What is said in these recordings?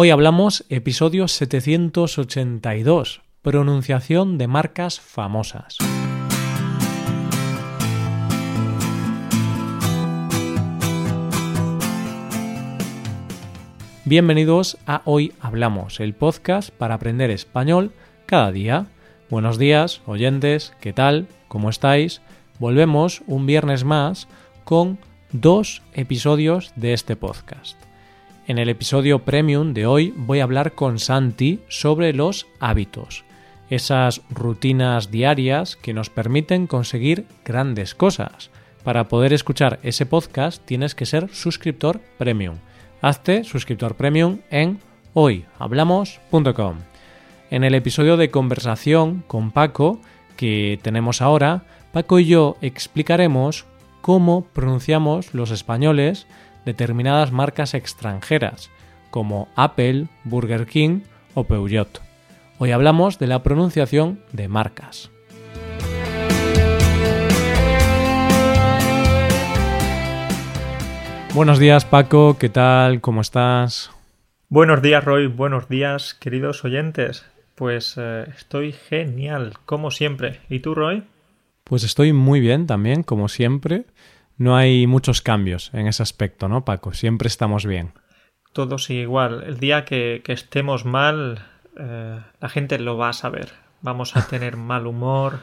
Hoy hablamos episodio 782, pronunciación de marcas famosas. Bienvenidos a Hoy Hablamos, el podcast para aprender español cada día. Buenos días, oyentes, ¿qué tal? ¿Cómo estáis? Volvemos un viernes más con dos episodios de este podcast. En el episodio premium de hoy voy a hablar con Santi sobre los hábitos, esas rutinas diarias que nos permiten conseguir grandes cosas. Para poder escuchar ese podcast tienes que ser suscriptor premium. Hazte suscriptor premium en hoyhablamos.com. En el episodio de conversación con Paco que tenemos ahora, Paco y yo explicaremos cómo pronunciamos los españoles determinadas marcas extranjeras, como Apple, Burger King o Peugeot. Hoy hablamos de la pronunciación de marcas. Buenos días Paco, ¿qué tal? ¿Cómo estás? Buenos días Roy, buenos días queridos oyentes. Pues eh, estoy genial, como siempre. ¿Y tú Roy? Pues estoy muy bien también, como siempre no hay muchos cambios en ese aspecto, ¿no, Paco? Siempre estamos bien. Todos sigue igual. El día que, estemos mal, eh, la gente lo va a saber. Vamos a tener mal humor,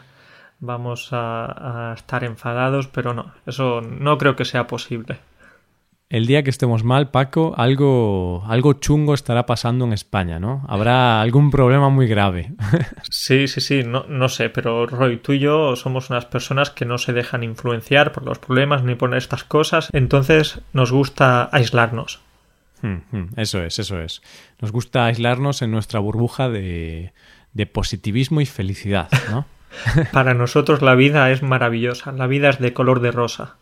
vamos a estar enfadados, pero no, eso no creo que sea posible el día que estemos mal, Paco, algo, algo chungo estará pasando en España, ¿no? Habrá algún problema muy grave. sí, sí, sí, no, no sé, pero Roy, tú y yo somos unas personas que no se dejan influenciar por los problemas ni por estas cosas, entonces nos gusta aislarnos. Hmm, hmm, eso es, eso es. Nos gusta aislarnos en nuestra burbuja de, de positivismo y felicidad, ¿no? Para nosotros la vida es maravillosa, la vida es de color de rosa.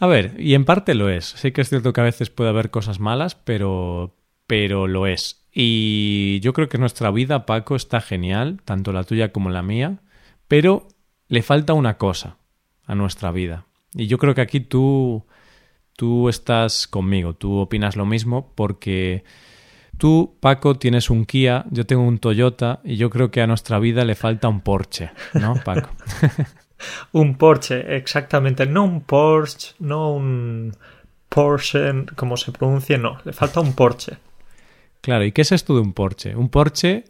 A ver, y en parte lo es. Sí que es cierto que a veces puede haber cosas malas, pero, pero lo es. Y yo creo que nuestra vida, Paco, está genial, tanto la tuya como la mía, pero le falta una cosa a nuestra vida. Y yo creo que aquí tú, tú estás conmigo, tú opinas lo mismo, porque tú, Paco, tienes un Kia, yo tengo un Toyota, y yo creo que a nuestra vida le falta un Porsche, ¿no, Paco? un Porsche, exactamente. No un Porsche, no un Porsche, como se pronuncie, no. Le falta un Porsche. Claro, ¿y qué es esto de un Porsche? Un Porsche,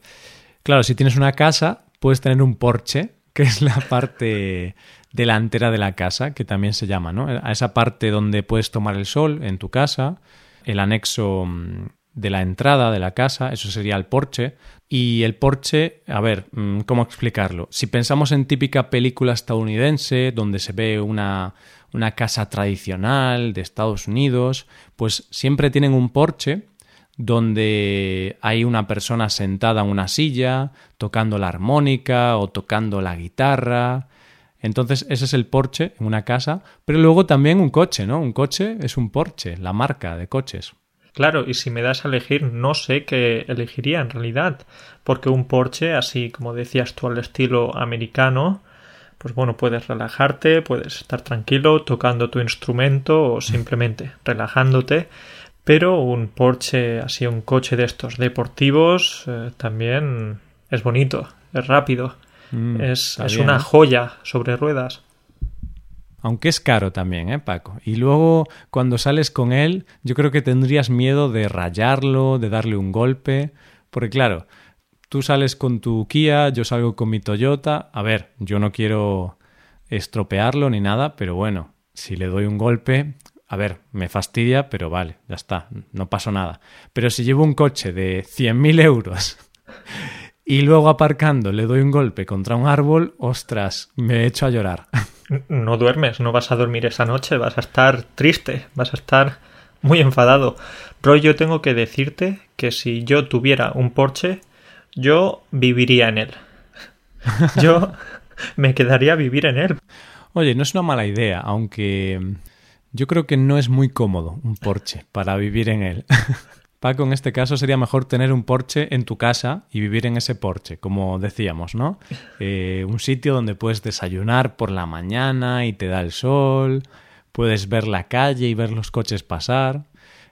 claro, si tienes una casa, puedes tener un Porsche, que es la parte delantera de la casa, que también se llama, ¿no? A esa parte donde puedes tomar el sol en tu casa, el anexo mm, de la entrada de la casa, eso sería el porche. Y el porche, a ver, mm, ¿cómo explicarlo? Si pensamos en típica película estadounidense, donde se ve una, una casa tradicional de Estados Unidos, pues siempre tienen un porche donde hay una persona sentada en una silla, tocando la armónica o tocando la guitarra. Entonces, ese es el porche en una casa, pero luego también un coche, ¿no? Un coche es un porche, la marca de coches. Claro, y si me das a elegir, no sé qué elegiría en realidad, porque un Porsche, así como decías tú al estilo americano, pues bueno, puedes relajarte, puedes estar tranquilo tocando tu instrumento o simplemente relajándote, pero un Porsche, así un coche de estos deportivos, eh, también es bonito, es rápido, mm, es, es una joya sobre ruedas. Aunque es caro también, ¿eh, Paco? Y luego, cuando sales con él, yo creo que tendrías miedo de rayarlo, de darle un golpe. Porque claro, tú sales con tu Kia, yo salgo con mi Toyota. A ver, yo no quiero estropearlo ni nada, pero bueno, si le doy un golpe, a ver, me fastidia, pero vale, ya está, no pasó nada. Pero si llevo un coche de 100.000 euros y luego aparcando le doy un golpe contra un árbol, ostras, me echo a llorar. no duermes, no vas a dormir esa noche, vas a estar triste, vas a estar muy enfadado. Roy, yo tengo que decirte que si yo tuviera un Porsche, yo viviría en él. Yo me quedaría a vivir en él. Oye, no es una mala idea, aunque yo creo que no es muy cómodo un Porsche para vivir en él. Paco, en este caso sería mejor tener un porche en tu casa y vivir en ese porche, como decíamos, ¿no? Eh, un sitio donde puedes desayunar por la mañana y te da el sol, puedes ver la calle y ver los coches pasar.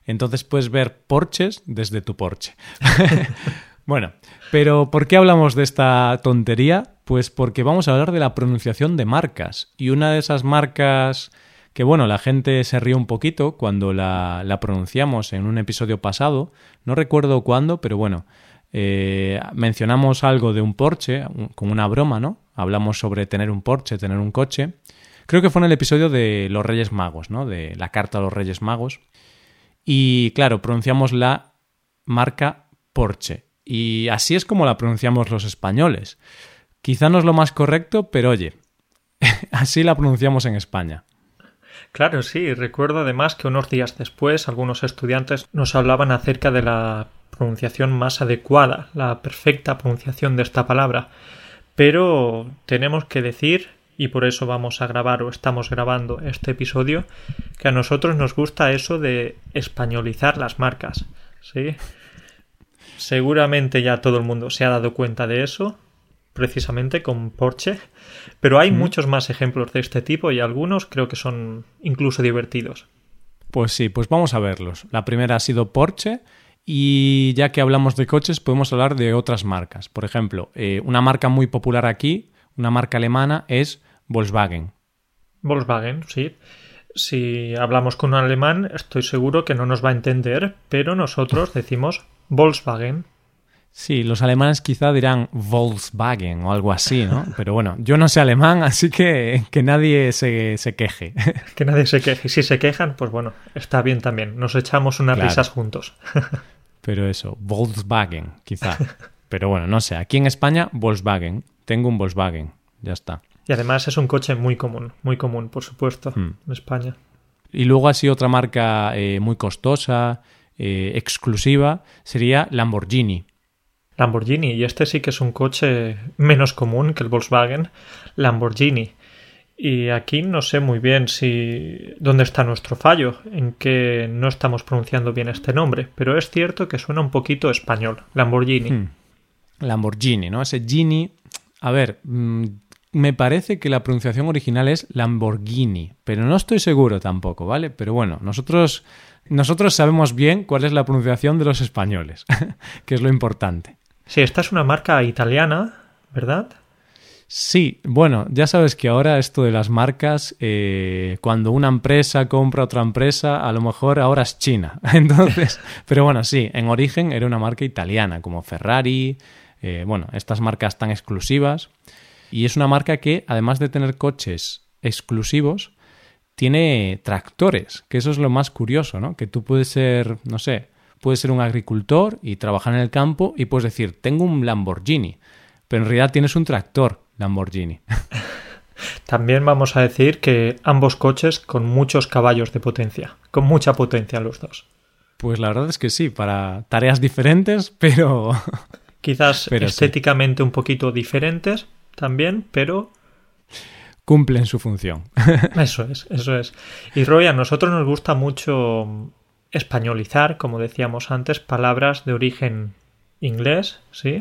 Entonces puedes ver porches desde tu porche. bueno, pero ¿por qué hablamos de esta tontería? Pues porque vamos a hablar de la pronunciación de marcas. Y una de esas marcas que, bueno, la gente se rió un poquito cuando la, pronunciamos en un episodio pasado. No recuerdo cuándo, pero bueno, eh, mencionamos algo de un Porsche, como una broma, ¿no? Hablamos sobre tener un Porsche, tener un coche. Creo que fue en el episodio de los Reyes Magos, ¿no? De la carta a los Reyes Magos. Y claro, pronunciamos la marca Porsche. Y así es como la pronunciamos los españoles. Quizá no es lo más correcto, pero oye, así la pronunciamos en España. Claro, sí. Recuerdo además que unos días después algunos estudiantes nos hablaban acerca de la pronunciación más adecuada, la perfecta pronunciación de esta palabra. Pero tenemos que decir, y por eso vamos a grabar o estamos grabando este episodio, que a nosotros nos gusta eso de españolizar las marcas. ¿Sí? Seguramente ya todo el mundo se ha dado cuenta de eso, precisamente con Porsche, pero hay muchos más ejemplos de este tipo y algunos creo que son incluso divertidos. Pues sí, pues vamos a verlos. La primera ha sido Porsche y ya que hablamos de coches, podemos hablar de otras marcas. Por ejemplo, eh, una marca muy popular aquí, una marca alemana, es Volkswagen. Volkswagen, sí. Si hablamos con un alemán, estoy seguro que no nos va a entender, pero nosotros decimos Volkswagen. Sí, los alemanes quizá dirán Volkswagen o algo así, ¿no? Pero bueno, yo no sé alemán, así que que nadie se, se queje. Que nadie se queje. Si se quejan, pues bueno, está bien también. Nos echamos unas Claro. risas juntos. Pero eso, Volkswagen, quizá. Pero bueno, no sé. Aquí en España, Volkswagen. Tengo un Volkswagen. Ya está. Y además es un coche muy común, muy común, por supuesto, Hmm. en España. Y luego así otra marca eh, muy costosa, eh, exclusiva, sería Lamborghini. Lamborghini, y este sí que es un coche menos común que el Volkswagen, Lamborghini. Y aquí no sé muy bien si dónde está nuestro fallo, en que no estamos pronunciando bien este nombre, pero es cierto que suena un poquito español, Lamborghini. Hmm. Lamborghini, ¿no? Ese Gini. A ver, mm, me parece que la pronunciación original es Lamborghini, pero no estoy seguro tampoco, ¿vale? Pero bueno, nosotros, nosotros sabemos bien cuál es la pronunciación de los españoles, que es lo importante. Sí, esta es una marca italiana, ¿verdad? Sí, bueno, ya sabes que ahora esto de las marcas, eh, cuando una empresa compra otra empresa, a lo mejor ahora es China. Entonces, pero bueno, sí, en origen era una marca italiana, como Ferrari, eh, bueno, estas marcas tan exclusivas. Y es una marca que, además de tener coches exclusivos, tiene tractores, que eso es lo más curioso, ¿no? Que tú puedes ser, no sé, puedes ser un agricultor y trabajar en el campo y puedes decir, tengo un Lamborghini, pero en realidad tienes un tractor Lamborghini. También vamos a decir que ambos coches con muchos caballos de potencia, con mucha potencia los dos. Pues la verdad es que sí, para tareas diferentes, pero Quizás Pero sí. estéticamente un poquito diferentes también, pero cumplen su función. Eso es, eso es. Y Roy, a nosotros nos gusta mucho españolizar, como decíamos antes, palabras de origen inglés, ¿sí?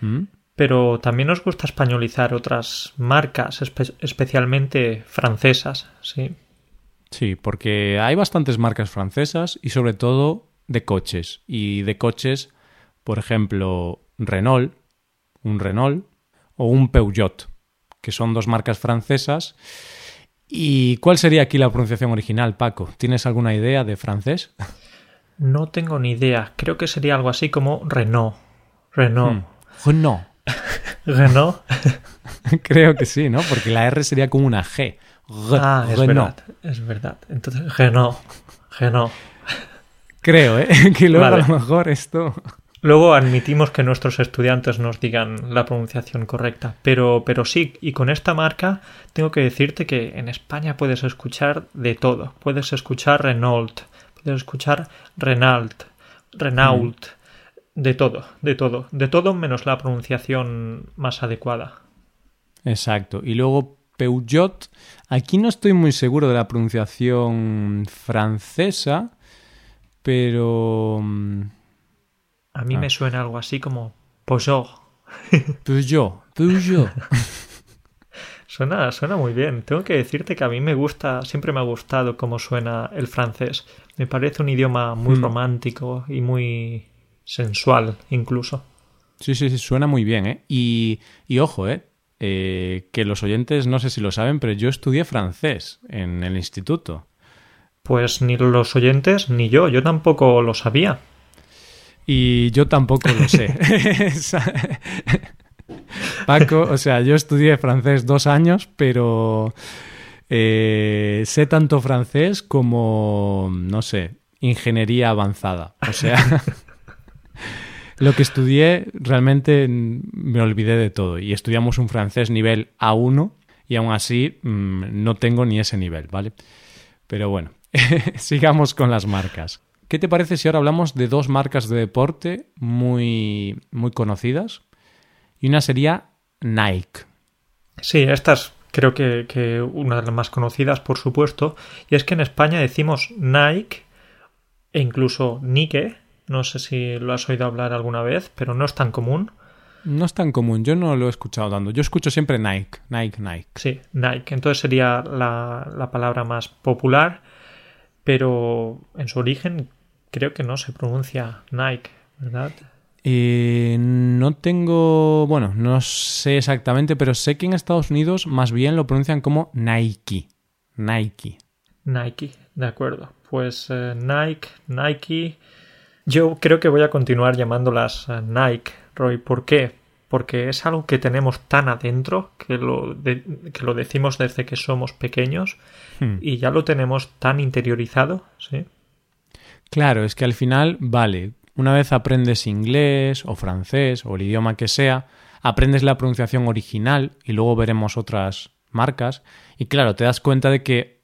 ¿Mm? Pero también nos gusta españolizar otras marcas, espe- especialmente francesas, ¿sí? Sí, porque hay bastantes marcas francesas y sobre todo de coches. Y de coches, por ejemplo, Renault, un Renault o un Peugeot, que son dos marcas francesas. ¿Y cuál sería aquí la pronunciación original, Paco? ¿Tienes alguna idea de francés? No tengo ni idea. Creo que sería algo así como Renault. Renault. Hmm. Renault. Renault. Creo que sí, ¿no? Porque la R sería como una G. Re- Ah, es Renault. verdad. Es verdad. Entonces, Renault. Renault. Creo, ¿eh? Que luego Vale. a lo mejor esto... Luego admitimos que nuestros estudiantes nos digan la pronunciación correcta, pero, pero sí, y con esta marca tengo que decirte que en España puedes escuchar de todo. Puedes escuchar Renault, puedes escuchar Renault, Renault, de todo, de todo, de todo menos la pronunciación más adecuada. Exacto. Y luego Peugeot, aquí no estoy muy seguro de la pronunciación francesa, pero... A mí Ah. me suena algo así como Peugeot. Peugeot, Peugeot. Suena, suena muy bien. Tengo que decirte que a mí me gusta, siempre me ha gustado cómo suena el francés. Me parece un idioma muy Mm. romántico y muy sensual, incluso. Sí, sí, sí, suena muy bien, ¿eh? Y, y ojo, ¿eh? Eh, Que los oyentes no sé si lo saben, pero yo estudié francés en el instituto. Pues ni los oyentes ni yo, yo tampoco lo sabía. Y yo tampoco lo sé. Paco, o sea, yo estudié francés dos años, pero eh, sé tanto francés como, no sé, ingeniería avanzada. O sea, lo que estudié realmente me olvidé de todo. Y estudiamos un francés nivel A1 y aún así mm, no tengo ni ese nivel, ¿vale? Pero bueno, sigamos con las marcas. ¿Qué te parece si ahora hablamos de dos marcas de deporte muy, muy conocidas? Y una sería Nike. Sí, estas creo que, que una de las más conocidas, por supuesto. Y es que en España decimos Nike e incluso Nike. No sé si lo has oído hablar alguna vez, pero no es tan común. No es tan común, yo no lo he escuchado tanto. Yo escucho siempre Nike, Nike, Nike. Sí, Nike. Entonces sería la, la palabra más popular, pero en su origen creo que no se pronuncia Nike, ¿verdad? Eh, no tengo, bueno, no sé exactamente, pero sé que en Estados Unidos más bien lo pronuncian como Nike. Nike. Nike, de acuerdo. Pues eh, Nike, Nike. Yo creo que voy a continuar llamándolas eh, Nike, Roy. ¿Por qué? Porque es algo que tenemos tan adentro que lo, de- que lo decimos desde que somos pequeños Hmm. y ya lo tenemos tan interiorizado, ¿sí? Claro, es que al final, vale, una vez aprendes inglés o francés o el idioma que sea, aprendes la pronunciación original y luego veremos otras marcas y claro, te das cuenta de que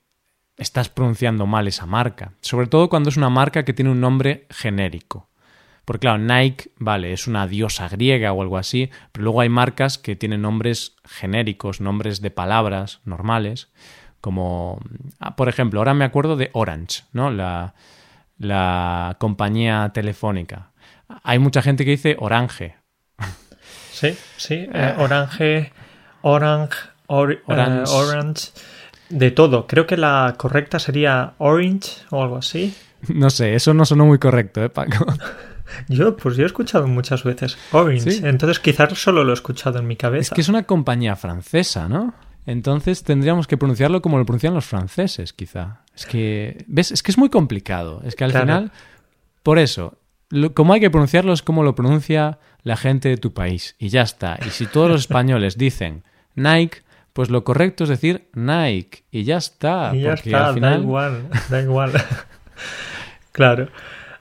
estás pronunciando mal esa marca, sobre todo cuando es una marca que tiene un nombre genérico. Porque claro, Nike, vale, es una diosa griega o algo así, pero luego hay marcas que tienen nombres genéricos, nombres de palabras normales, como, ah, por ejemplo, ahora me acuerdo de Orange, ¿no? La, la compañía telefónica. Hay mucha gente que dice Orange. Sí, sí. eh, orange, Orange, or- eh, Orange. Orange, de todo. Creo que la correcta sería Orange o algo así. No sé, eso no sonó muy correcto, ¿eh, Paco? Yo, pues yo he escuchado muchas veces Orange, Sí. entonces quizás solo lo he escuchado en mi cabeza. Es que es una compañía francesa, ¿no? Entonces tendríamos que pronunciarlo como lo pronuncian los franceses, quizá. Es que, ¿ves? Es que es muy complicado. Es que al Claro. final, por eso, lo- como hay que pronunciarlo es como lo pronuncia la gente de tu país. Y ya está. Y si todos los españoles dicen Nike, pues lo correcto es decir Nike. Y ya está. y ya porque está, al final... da igual, da igual. claro.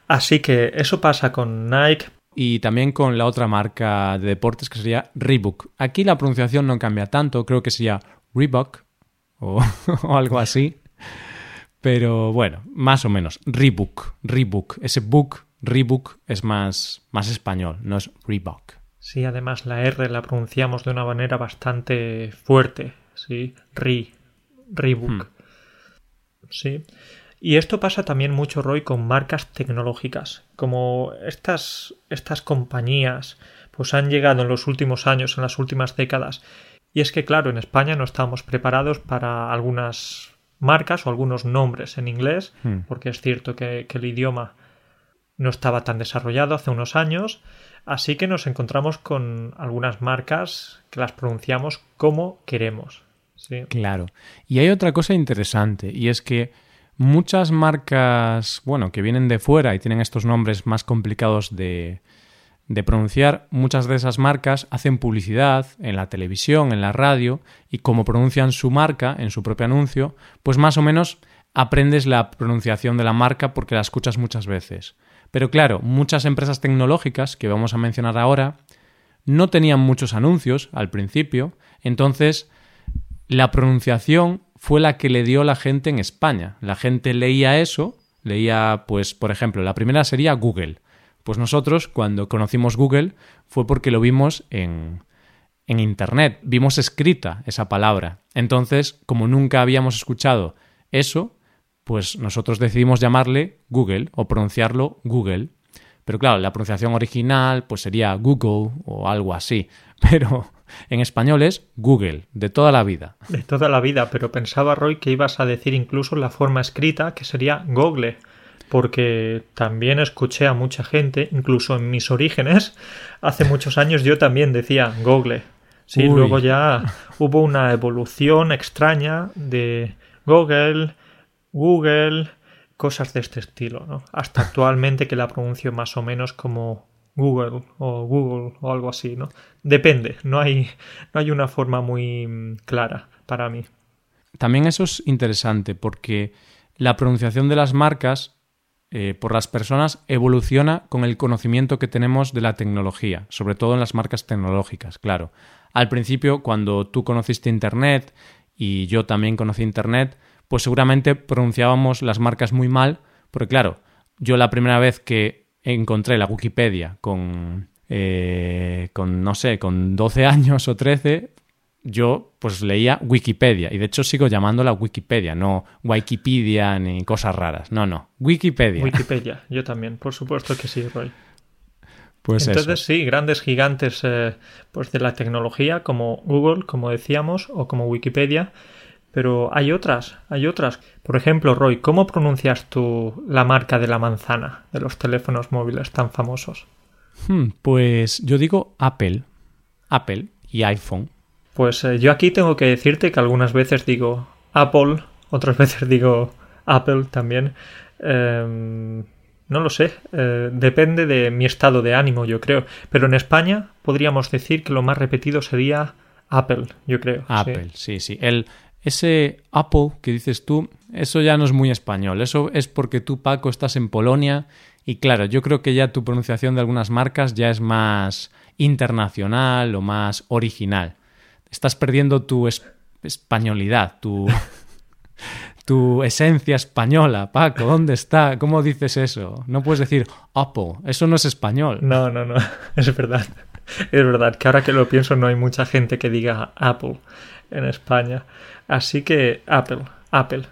Así que eso pasa con Nike. y también con la otra marca de deportes que sería Reebok. Aquí la pronunciación no cambia tanto, creo que sería Reebok o, o algo así. Pero bueno, más o menos. Reebok, Reebok. Ese book, Reebok, es más, más español, no es Reebok. Sí, además la R la pronunciamos de una manera bastante fuerte. Sí, Ri, Reebok. Hmm. Sí. Y esto pasa también mucho, Roy, con marcas tecnológicas. Como estas, estas compañías pues han llegado en los últimos años, en las últimas décadas. Y es que, claro, en España no estábamos preparados para algunas marcas o algunos nombres en inglés, Hmm. porque es cierto que, que el idioma no estaba tan desarrollado hace unos años, así que nos encontramos con algunas marcas que las pronunciamos como queremos. Sí. Claro. Y hay otra cosa interesante, y es que muchas marcas, bueno, que vienen de fuera y tienen estos nombres más complicados de, de pronunciar, muchas de esas marcas hacen publicidad en la televisión, en la radio, y como pronuncian su marca en su propio anuncio, pues más o menos aprendes la pronunciación de la marca porque la escuchas muchas veces. Pero claro, muchas empresas tecnológicas que vamos a mencionar ahora no tenían muchos anuncios al principio, entonces la pronunciación fue la que le dio la gente en España. La gente leía eso, leía, pues, por ejemplo, la primera sería Google. Pues nosotros, cuando conocimos Google, fue porque lo vimos en, en Internet, vimos escrita esa palabra. Entonces, como nunca habíamos escuchado eso, pues nosotros decidimos llamarle Google o pronunciarlo Google. Pero claro, la pronunciación original pues sería Google o algo así. Pero En español es Google, de toda la vida. De toda la vida, pero pensaba Roy que ibas a decir incluso la forma escrita, que sería Google, porque también escuché a mucha gente, incluso en mis orígenes, hace muchos años yo también decía Google. Sí, luego ya hubo una evolución extraña de Google, Google, cosas de este estilo, ¿no? Hasta actualmente que la pronuncio más o menos como Google o Google o algo así, ¿no? Depende, no hay, no hay una forma muy mm, clara para mí. También eso es interesante porque la pronunciación de las marcas eh, por las personas evoluciona con el conocimiento que tenemos de la tecnología, sobre todo en las marcas tecnológicas, claro. Al principio, cuando tú conociste Internet y yo también conocí Internet, pues seguramente pronunciábamos las marcas muy mal, porque claro, yo la primera vez que encontré la Wikipedia con, eh, con no sé, con 12 años o 13, yo pues leía Wikipedia y de hecho sigo llamándola Wikipedia, no Wikipedia ni cosas raras, no, no, Wikipedia. Wikipedia, yo también, por supuesto que sí, Roy. Pues Entonces sí, grandes gigantes eh, pues de la tecnología como Google, como decíamos, o como Wikipedia, pero hay otras, hay otras. Por ejemplo, Roy, ¿cómo pronuncias tú la marca de la manzana de los teléfonos móviles tan famosos? Hmm, pues yo digo Apple, Apple y iPhone. Pues eh, yo aquí tengo que decirte que algunas veces digo Apple, otras veces digo Apple también. Em, no lo sé, eh, depende de mi estado de ánimo, yo creo. Pero en España podríamos decir que lo más repetido sería Apple, yo creo. Apple, sí, sí. El, ese Apple que dices tú, eso ya no es muy español. Eso es porque tú, Paco, estás en Polonia y claro, yo creo que ya tu pronunciación de algunas marcas ya es más internacional o más original. Estás perdiendo tu españolidad, tu, tu esencia española. Paco, ¿dónde está? ¿Cómo dices eso? No puedes decir Apple, eso no es español. No, no, no, es verdad. Es verdad que ahora que lo pienso no hay mucha gente que diga Apple en España. Así que Apple, Apple.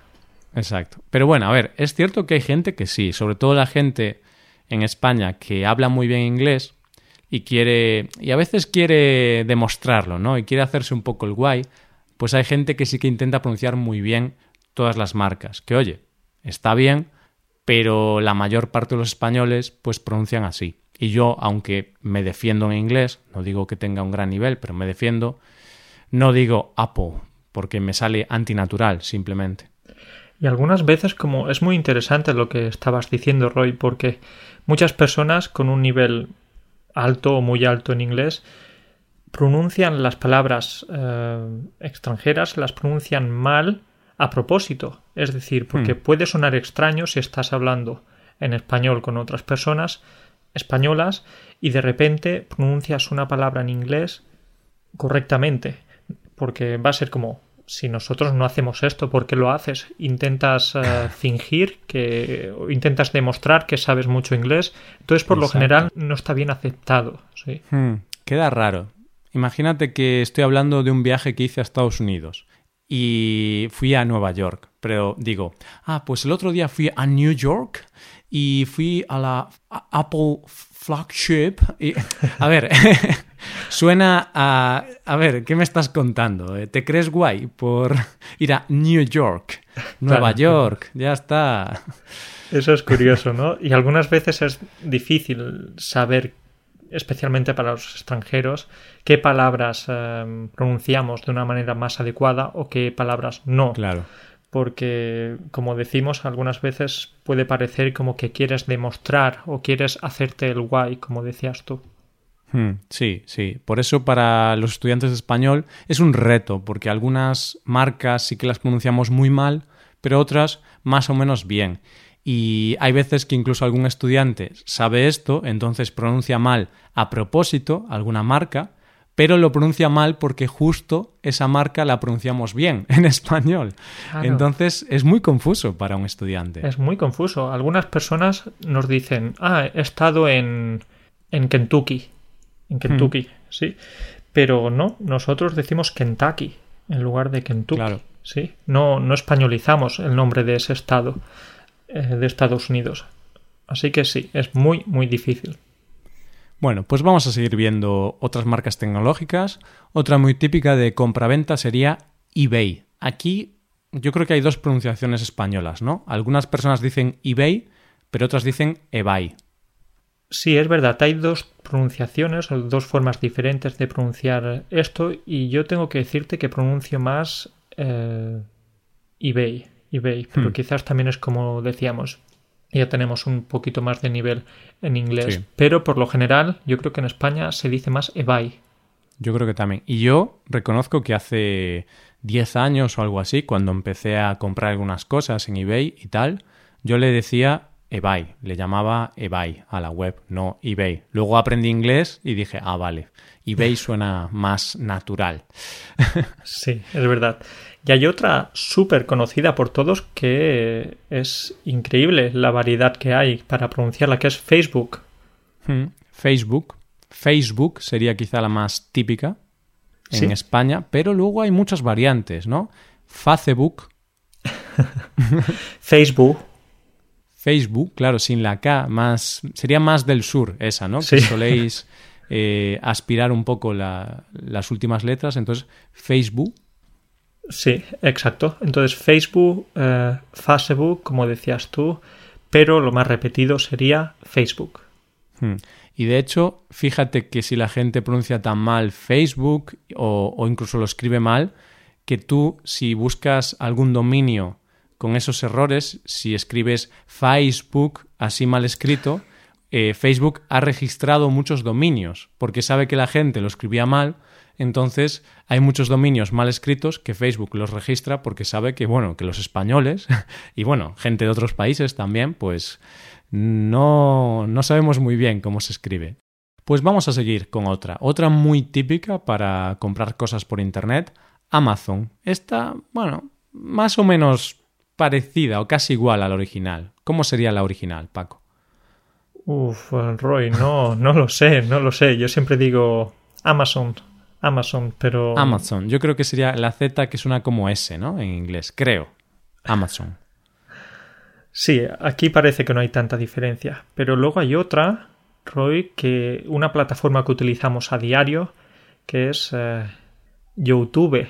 Exacto. Pero bueno, a ver, es cierto que hay gente que sí, sobre todo la gente en España que habla muy bien inglés y quiere y a veces quiere demostrarlo, ¿no? Y quiere hacerse un poco el guay, pues hay gente que sí que intenta pronunciar muy bien todas las marcas, que oye, está bien, pero la mayor parte de los españoles pues pronuncian así. Y yo, aunque me defiendo en inglés, no digo que tenga un gran nivel, pero me defiendo, no digo Apple, porque me sale antinatural simplemente. Y algunas veces como es muy interesante lo que estabas diciendo, Roy, porque muchas personas con un nivel alto o muy alto en inglés pronuncian las palabras eh, extranjeras, las pronuncian mal a propósito. Es decir, porque hmm. puede sonar extraño si estás hablando en español con otras personas españolas y de repente pronuncias una palabra en inglés correctamente porque va a ser como si nosotros no hacemos esto, ¿por qué lo haces? Intentas eh, fingir que intentas demostrar que sabes mucho inglés, entonces por lo general no está bien aceptado, ¿sí? Hmm, queda raro. Imagínate que estoy hablando de un viaje que hice a Estados Unidos y fui a Nueva York, pero digo, ah, pues el otro día fui a New York y fui a la Apple flagship. Y, a ver, suena a... A ver, ¿qué me estás contando? Eh, ¿Te crees guay por ir a New York? Nueva York, ya está. Eso es curioso, ¿no? Y algunas veces es difícil saber, especialmente para los extranjeros, qué palabras eh, pronunciamos de una manera más adecuada o qué palabras no. Claro porque, como decimos, algunas veces puede parecer como que quieres demostrar o quieres hacerte el guay, como decías tú. Hmm, sí, sí. Por eso para los estudiantes de español es un reto, porque algunas marcas sí que las pronunciamos muy mal, pero otras más o menos bien. Y hay veces que incluso algún estudiante sabe esto, entonces pronuncia mal a propósito alguna marca, pero lo pronuncia mal porque justo esa marca la pronunciamos bien en español. Entonces es muy confuso para un estudiante. Es muy confuso. Algunas personas nos dicen, ah, he estado en, en Kentucky. En Kentucky, hmm. sí. Pero no, nosotros decimos Kentucky en lugar de Kentucky. Claro. Sí. No, no españolizamos el nombre de ese estado eh, de Estados Unidos. Así que sí, es muy, muy difícil. Bueno, pues vamos a seguir viendo otras marcas tecnológicas. Otra muy típica de compraventa sería eBay. Aquí yo creo que hay dos pronunciaciones españolas, ¿no? Algunas personas dicen eBay, pero otras dicen eBay. Sí, es verdad, hay dos pronunciaciones, o dos formas diferentes de pronunciar esto, y yo tengo que decirte que pronuncio más eh, eBay, eBay, pero Hmm. quizás también es como decíamos, ya tenemos un poquito más de nivel en inglés, Sí. pero por lo general yo creo que en España se dice más eBay. Yo creo que también. Y yo reconozco que hace 10 años o algo así, cuando empecé a comprar algunas cosas en eBay y tal, yo le decía eBay, le llamaba eBay a la web, no eBay. Luego aprendí inglés y dije, ah, vale, eBay suena más natural. Sí, es verdad. Y hay otra súper conocida por todos que es increíble la variedad que hay para pronunciarla, que es Facebook. Hmm, Facebook. Facebook sería quizá la más típica en Sí. España, pero luego hay muchas variantes, ¿no? Facebook, Facebook, Facebook, claro, sin la K, más sería más del sur esa, ¿no? Sí. Que soléis eh, aspirar un poco la- las últimas letras, entonces Facebook. Sí, exacto. Entonces Facebook, eh, Facebook, como decías tú, pero lo más repetido sería Facebook. Hmm. Y de hecho, fíjate que si la gente pronuncia tan mal Facebook o, o incluso lo escribe mal, que tú si buscas algún dominio con esos errores, si escribes Facebook así mal escrito, eh, Facebook ha registrado muchos dominios porque sabe que la gente lo escribía mal, entonces hay muchos dominios mal escritos que Facebook los registra porque sabe que, bueno, que los españoles y, bueno, gente de otros países también, pues no, no sabemos muy bien cómo se escribe. Pues vamos a seguir con otra. Otra muy típica para comprar cosas por Internet, Amazon. Esta, bueno, más o menos parecida o casi igual a la original. ¿Cómo sería la original, Paco? Uf, Roy, no, no lo sé, no lo sé. Yo siempre digo Amazon, Amazon, pero... Amazon. Yo creo que sería la Z que suena como S, ¿no? En inglés. Creo. Amazon. Sí, aquí parece que no hay tanta diferencia. Pero luego hay otra, Roy, que una plataforma que utilizamos a diario, que es eh, YouTube.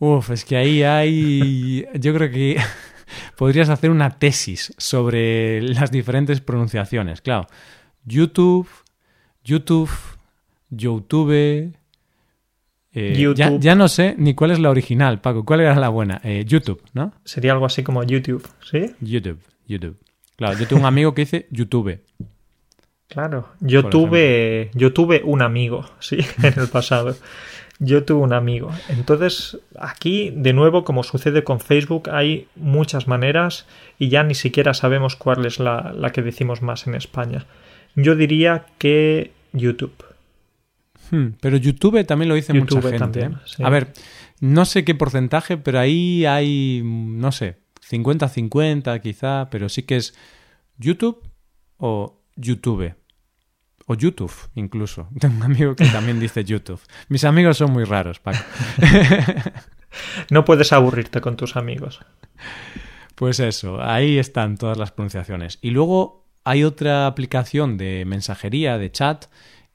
Uf, es que ahí hay. Yo creo que podrías hacer una tesis sobre las diferentes pronunciaciones. Claro. YouTube, YouTube, YouTube. eh, Ya, YouTube. ya no sé ni cuál es la original, Paco. ¿Cuál era la buena? Eh, YouTube, ¿no? Sería algo así como YouTube, ¿sí? YouTube, YouTube. Claro, yo tengo un amigo que dice YouTube. Claro. Yo Por tuve, yo tuve un amigo, sí, en el pasado. Yo tuve un amigo. Entonces, aquí, de nuevo, como sucede con Facebook, hay muchas maneras y ya ni siquiera sabemos cuál es la, la que decimos más en España. Yo diría que YouTube. Hmm, pero YouTube también lo dice mucha YouTube gente. también, ¿eh? sí. A ver, no sé qué porcentaje, pero ahí hay, no sé, 50-50 quizá, pero sí que es YouTube o YouTube. O YouTube, incluso. Tengo un amigo que también dice YouTube. Mis amigos son muy raros, Paco. No puedes aburrirte con tus amigos. Pues eso, ahí están todas las pronunciaciones. Y luego hay otra aplicación de mensajería, de chat,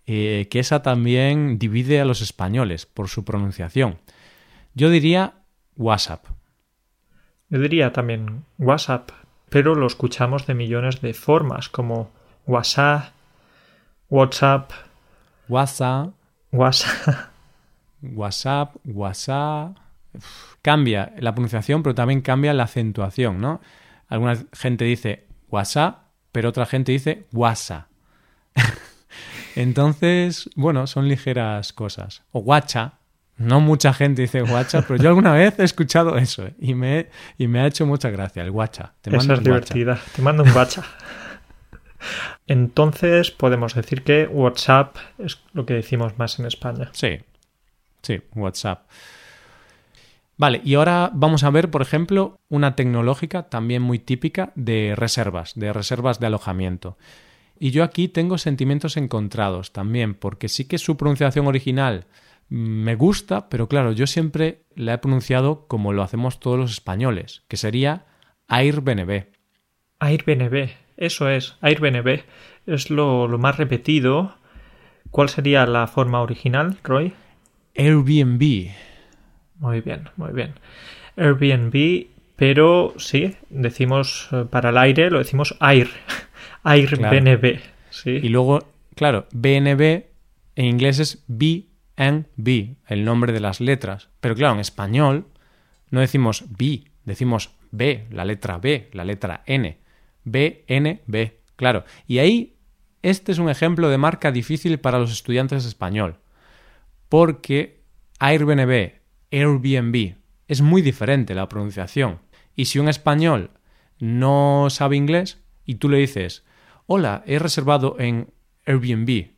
eh, que esa también divide a los españoles por su pronunciación. Yo diría WhatsApp. Yo diría también WhatsApp, pero lo escuchamos de millones de formas, como WhatsApp, WhatsApp, WhatsApp, WhatsApp. WhatsApp, WhatsApp. Uf, Cambia la pronunciación, pero también cambia la acentuación, ¿no? Alguna gente dice WhatsApp, pero otra gente dice WhatsApp. Entonces, bueno, son ligeras cosas. O guacha. No mucha gente dice guacha, pero yo alguna vez he escuchado eso ¿eh? y, me, y me ha hecho mucha gracia el guacha. Te mando Esa es guacha. divertida. Te mando un bacha. Entonces podemos decir que WhatsApp es lo que decimos más en España. Sí, sí, WhatsApp. Vale, y ahora vamos a ver, por ejemplo, una tecnológica también muy típica de reservas, de reservas de alojamiento. Y yo aquí tengo sentimientos encontrados también, porque sí que su pronunciación original mm, me gusta, pero claro, yo siempre la he pronunciado como lo hacemos todos los españoles, que sería Airbnb. Airbnb, eso es, Airbnb. es lo, lo más repetido. ¿Cuál sería la forma original, Roy? Airbnb. Muy bien, muy bien. Airbnb, pero sí, decimos eh, para el aire, lo decimos Air. Airbnb. Sí. Y luego, claro, BNB en inglés es B&B, el nombre de las letras. Pero claro, en español no decimos B, decimos B, la letra B, la letra N. BNB, claro. Y ahí, este es un ejemplo de marca difícil para los estudiantes español. Porque Airbnb, Airbnb, es muy diferente la pronunciación. Y si un español no sabe inglés y tú le dices, hola, he reservado en Airbnb,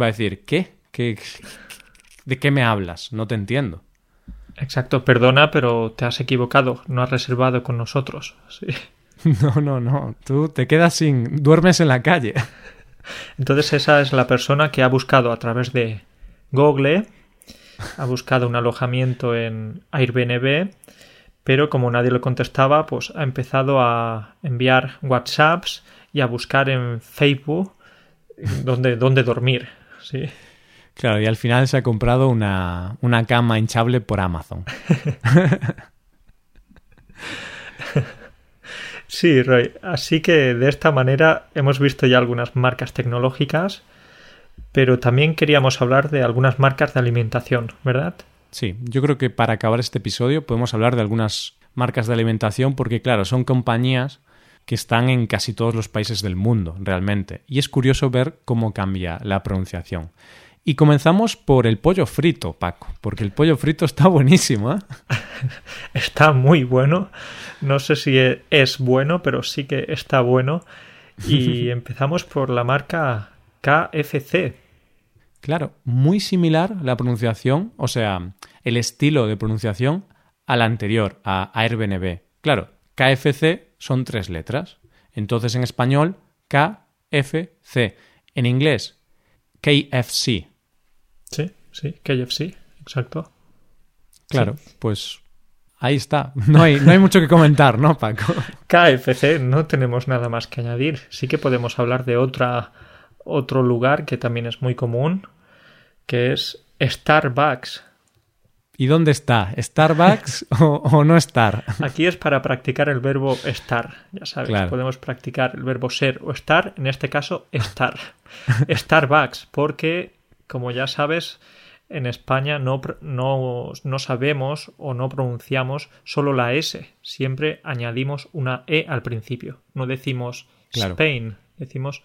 va a decir, ¿qué? ¿Qué? ¿De qué me hablas? No te entiendo. Exacto, perdona, pero te has equivocado, no has reservado con nosotros. Sí. No, no, no, tú te quedas sin... duermes en la calle. Entonces esa es la persona que ha buscado a través de Google, ha buscado un alojamiento en Airbnb, pero como nadie le contestaba, pues ha empezado a enviar WhatsApps y a buscar en Facebook dónde, dónde dormir. Sí. Claro, y al final se ha comprado una, una cama hinchable por Amazon. Sí, Roy. Así que de esta manera hemos visto ya algunas marcas tecnológicas, pero también queríamos hablar de algunas marcas de alimentación, ¿verdad? Sí, yo creo que para acabar este episodio podemos hablar de algunas marcas de alimentación porque, claro, son compañías que están en casi todos los países del mundo, realmente. Y es curioso ver cómo cambia la pronunciación. Y comenzamos por el pollo frito, Paco, porque el pollo frito está buenísimo. ¿eh? está muy bueno. No sé si es bueno, pero sí que está bueno. Y empezamos por la marca KFC. Claro, muy similar la pronunciación, o sea, el estilo de pronunciación al anterior, a Airbnb. Claro, KFC son tres letras. Entonces en español, KFC. En inglés, KFC. Sí, KFC, exacto. Claro, pues ahí está. No hay, no hay mucho que comentar, ¿no, Paco? KFC, no tenemos nada más que añadir. Sí que podemos hablar de otra, otro lugar que también es muy común, que es Starbucks. ¿Y dónde está? ¿Starbucks o, no estar? Aquí es para practicar el verbo estar. Ya sabes, podemos practicar el verbo ser o estar, en este caso, estar. Starbucks, porque como ya sabes, en España no, no, no, sabemos o no pronunciamos solo la S. Siempre añadimos una E al principio. No decimos Spain, decimos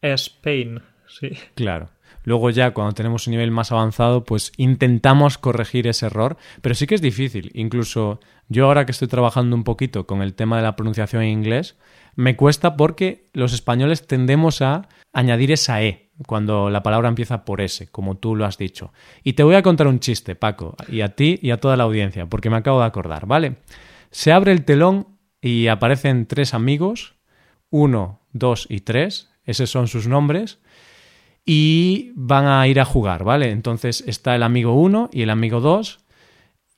Spain. Sí. Claro. Luego ya cuando tenemos un nivel más avanzado, pues intentamos corregir ese error, pero sí que es difícil. Incluso yo ahora que estoy trabajando un poquito con el tema de la pronunciación en inglés, me cuesta porque los españoles tendemos a añadir esa E cuando la palabra empieza por S, como tú lo has dicho. Y te voy a contar un chiste, Paco, y a ti y a toda la audiencia, porque me acabo de acordar, ¿vale? Se abre el telón y aparecen tres amigos, uno, dos y tres, esos son sus nombres, y van a ir a jugar, ¿vale? Entonces está el amigo uno y el amigo dos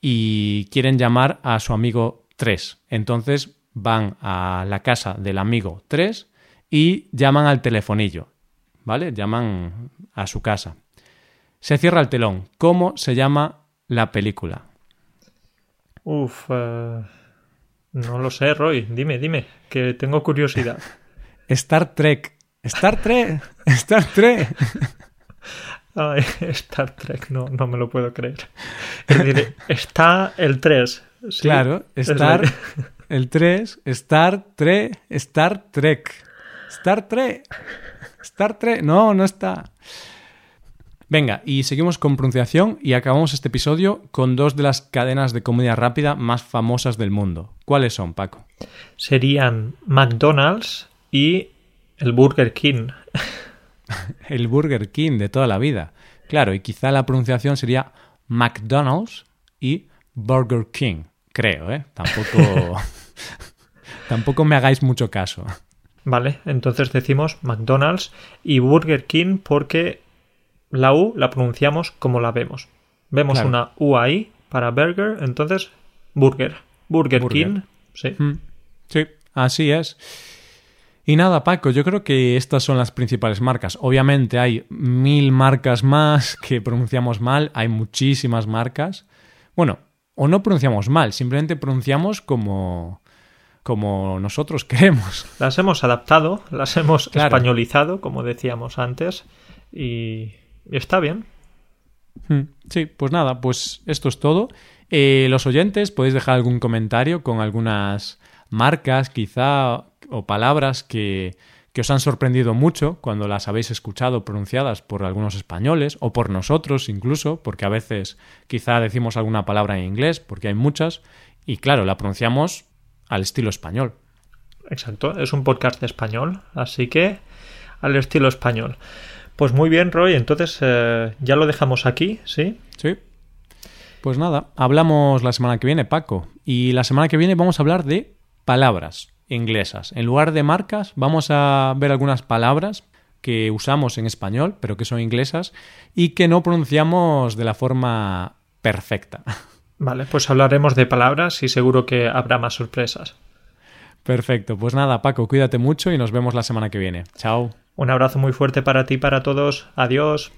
y quieren llamar a su amigo tres. Entonces van a la casa del amigo tres y llaman al telefonillo. ¿vale? Llaman a su casa. Se cierra el telón. ¿Cómo se llama la película? Uf, eh, no lo sé, Roy. Dime, dime, que tengo curiosidad. Star Trek. Star Trek. Star Trek. Ay, Star Trek, no, no me lo puedo creer. está el 3. claro, Star, el 3, Star Trek, Star Trek. Star Trek. Star Trek. No, no está. Venga, y seguimos con pronunciación y acabamos este episodio con dos de las cadenas de comida rápida más famosas del mundo. ¿Cuáles son, Paco? Serían McDonald's y el Burger King. el Burger King de toda la vida. Claro, y quizá la pronunciación sería McDonald's y Burger King. Creo, ¿eh? Tampoco. Tampoco me hagáis mucho caso. ¿Vale? Entonces decimos McDonald's y Burger King porque la U la pronunciamos como la vemos. Vemos una U ahí para burger, entonces burger. Burger, King, sí. Mm. Sí, así es. Y nada, Paco, yo creo que estas son las principales marcas. Obviamente hay mil marcas más que pronunciamos mal, hay muchísimas marcas. Bueno, o no pronunciamos mal, simplemente pronunciamos como, como nosotros queremos. Las hemos adaptado, las hemos españolizado, como decíamos antes, y, está bien. Hmm, sí, pues nada, pues esto es todo. Eh, los oyentes podéis dejar algún comentario con algunas marcas quizá o palabras que, que os han sorprendido mucho cuando las habéis escuchado pronunciadas por algunos españoles o por nosotros incluso, porque a veces quizá decimos alguna palabra en inglés, porque hay muchas, y claro, la pronunciamos al estilo español. Exacto, es un podcast de español, así que al estilo español. Pues muy bien, Roy, entonces eh, ya lo dejamos aquí, ¿sí? Sí. Pues nada, hablamos la semana que viene, Paco. Y la semana que viene vamos a hablar de palabras inglesas. En lugar de marcas, vamos a ver algunas palabras que usamos en español, pero que son inglesas, y que no pronunciamos de la forma perfecta. Vale, pues hablaremos de palabras y seguro que habrá más sorpresas. Perfecto, pues nada, Paco, cuídate mucho y nos vemos la semana que viene. Chao. Un abrazo muy fuerte para ti y para todos. Adiós.